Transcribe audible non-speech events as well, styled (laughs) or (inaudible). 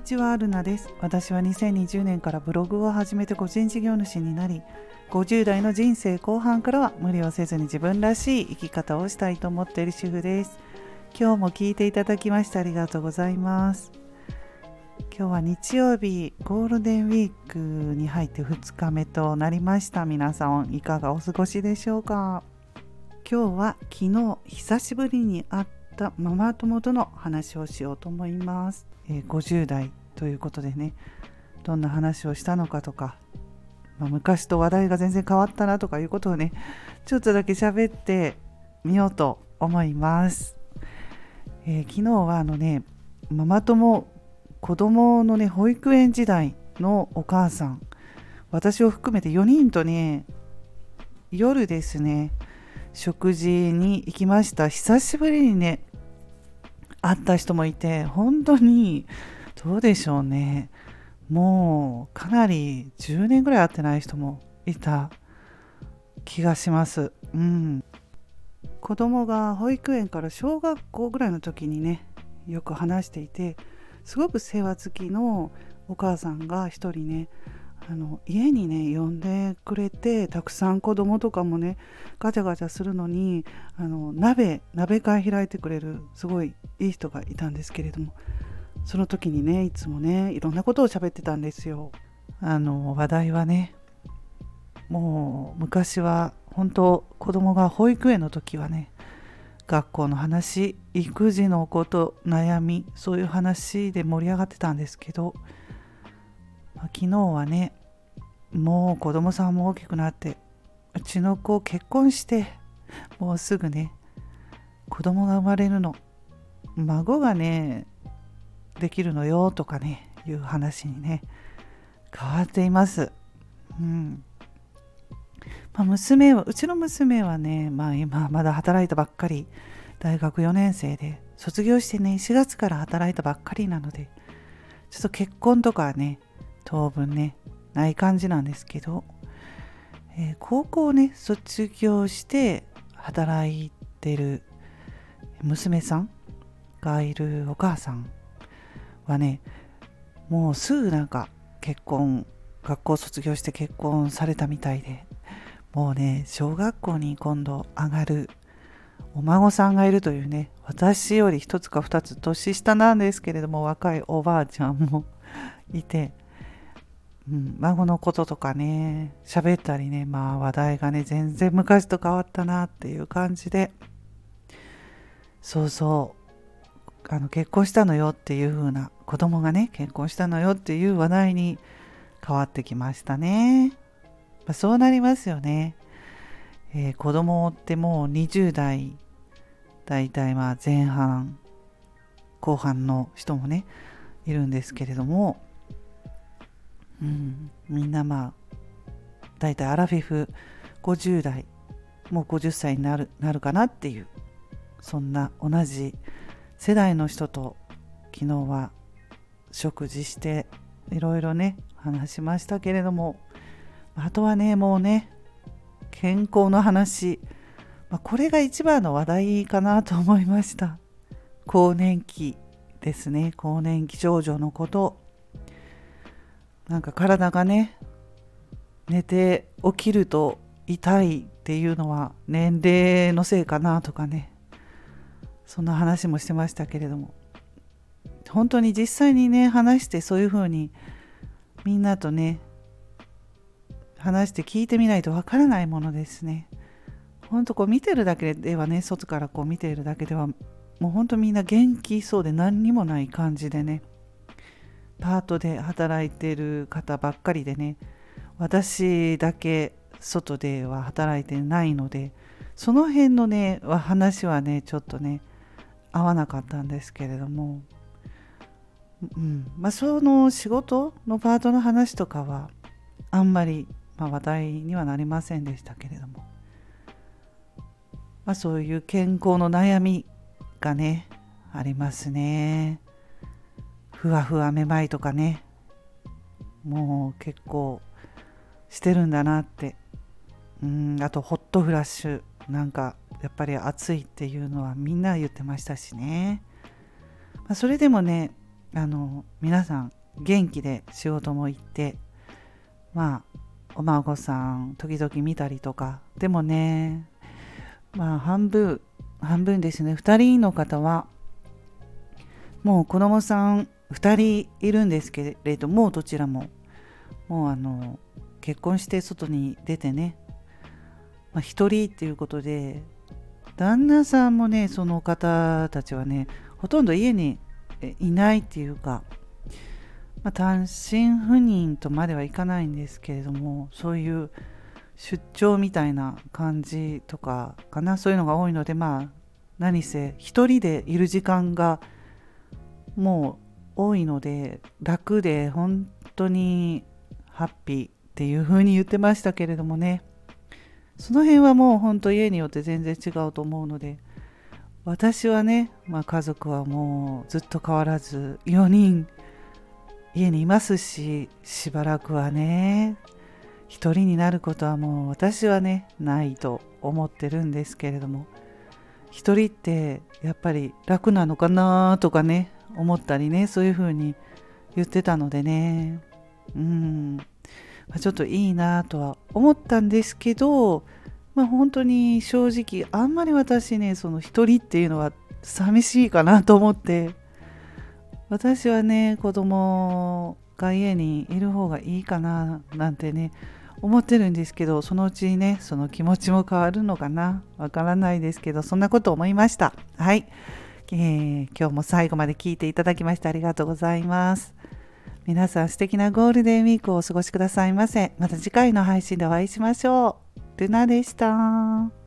にちはアルナです私は2020年からブログを始めて個人事業主になり50代の人生後半からは無理をせずに自分らしい生き方をしたいと思っている主婦です今日も聞いていただきましてありがとうございます今日は日曜日ゴールデンウィークに入って2日目となりました皆さんいかがお過ごしでしょうか今日は昨日久しぶりに会ったママ友との話をしようと思います、え、50代ということでねどんな話をしたのかとか、まあ、昔と話題が全然変わったなとかいうことをねちょっとだけ喋ってみようと思います、えー、昨日はあのねママ友子供のね保育園時代のお母さん私を含めて4人とね夜ですね食事に行きました。久しぶりにね会った人もいて本当にどうでしょうね。もうかなり10年ぐらい会ってない人もいた気がします。うん。子供が保育園から小学校ぐらいの時にねよく話していてすごく世話好きのお母さんが一人ねあの家にね呼んでくれてたくさん子供とかもねガチャガチャするのにあの鍋鍋会開いてくれるすごいいい人がいたんですけれどもその時にねいつもねいろんなことを喋ってたんですよ。あの話題はねもう昔は本当子供が保育園の時はね学校の話育児のこと悩みそういう話で盛り上がってたんですけど、まあ、昨日はねもう子供さんも大きくなってうちの子結婚してもうすぐね子供が生まれるの孫がねできるのよとかねいう話にね変わっています。うん。まあ、娘はうちの娘はね、まあ、今まだ働いたばっかり大学4年生で卒業してね4月から働いたばっかりなのでちょっと結婚とかね当分ねない感じなんですけど、えー、高校をね卒業して働いてる娘さんがいるお母さんはねもうすぐなんか結婚学校卒業して結婚されたみたいでもうね小学校に今度上がるお孫さんがいるというね私より一つか二つ年下なんですけれども若いおばあちゃんも (laughs) いてうん、孫のこととかね喋ったりねまあ話題がね全然昔と変わったなっていう感じで。そうそう。あの結婚したのよっていう風な子供がね結婚したのよっていう話題に変わってきましたね、まあ、そうなりますよね、えー、子供ってもう20代だいたいまあ前半後半の人もねいるんですけれども。うん、みんなまあ大体アラフィフ50代もう50歳になるなるかなっていうそんな同じ世代の人と昨日は食事していろいろね話しましたけれどもあとはねもうね健康の話、まあ、これが一番の話題かなと思いました。更年期ですね。更年期症状のこと。なんか体がね寝て起きると痛いっていうのは年齢のせいかなとかねそんな話もしてましたけれども本当に実際にね話してそういうふうにみんなとね話して聞いてみないとわからないものですね。ほんとこう見てるだけではね外からこう見ているだけではもうほんとみんな元気そうで何にもない感じでねパートで働いてる方ばっかりでね私だけ外では働いてないのでその辺のね話はねちょっとね合わなかったんですけれども、うんまあ、その仕事のパートの話とかはあんまり、まあ、話題にはなりませんでしたけれども、まあ、そういう健康の悩みがねありますね。ふわふわめまいとかね。もう結構してるんだなって。うんあとホットフラッシュ。なんかやっぱり暑いっていうのはみんな言ってましたしね、まあ、それでもねあの皆さん元気で仕事も行ってまあお孫さん時々見たりとか。でもねまあ半分半分ですね。2人の方はもう子供さん2人いるんですけれどもどちらも。もうあの結婚して外に出てね、まあ、1人っていうことで旦那さんもねその方たちはねほとんど家にいないっていうか、まあ、単身赴任とまではいかないんですけれどもそういう出張みたいな感じとかかなそういうのが多いのでまあ何せ一人でいる時間がもう多いので楽で本当にハッピーっていう風に言ってましたけれどもね。その辺はもう本当家によって全然違うと思うので私はね、まあ、家族はもうずっと変わらず4人家にいますししばらくはね一人になることはもう私はねないと思ってるんですけれども一人ってやっぱり楽なのかなとかね思ったりねそういうふうに言ってたのでね。うん、ま、ちょっといいなとは思ったんですけどまあ本当に正直あんまり私ねその一人っていうのは寂しいかなと思って。私はね子供が家にいる方がいいかななんてね思ってるんですけどそのうちにねその気持ちも変わるのかなわからないですけどそんなこと思いました。はい、え、今日も最後まで聞いていただきましてありがとうございます。皆さん素敵なゴールデンウィークをお過ごしくださいませ。また次回の配信でお会いしましょう。ルナでした。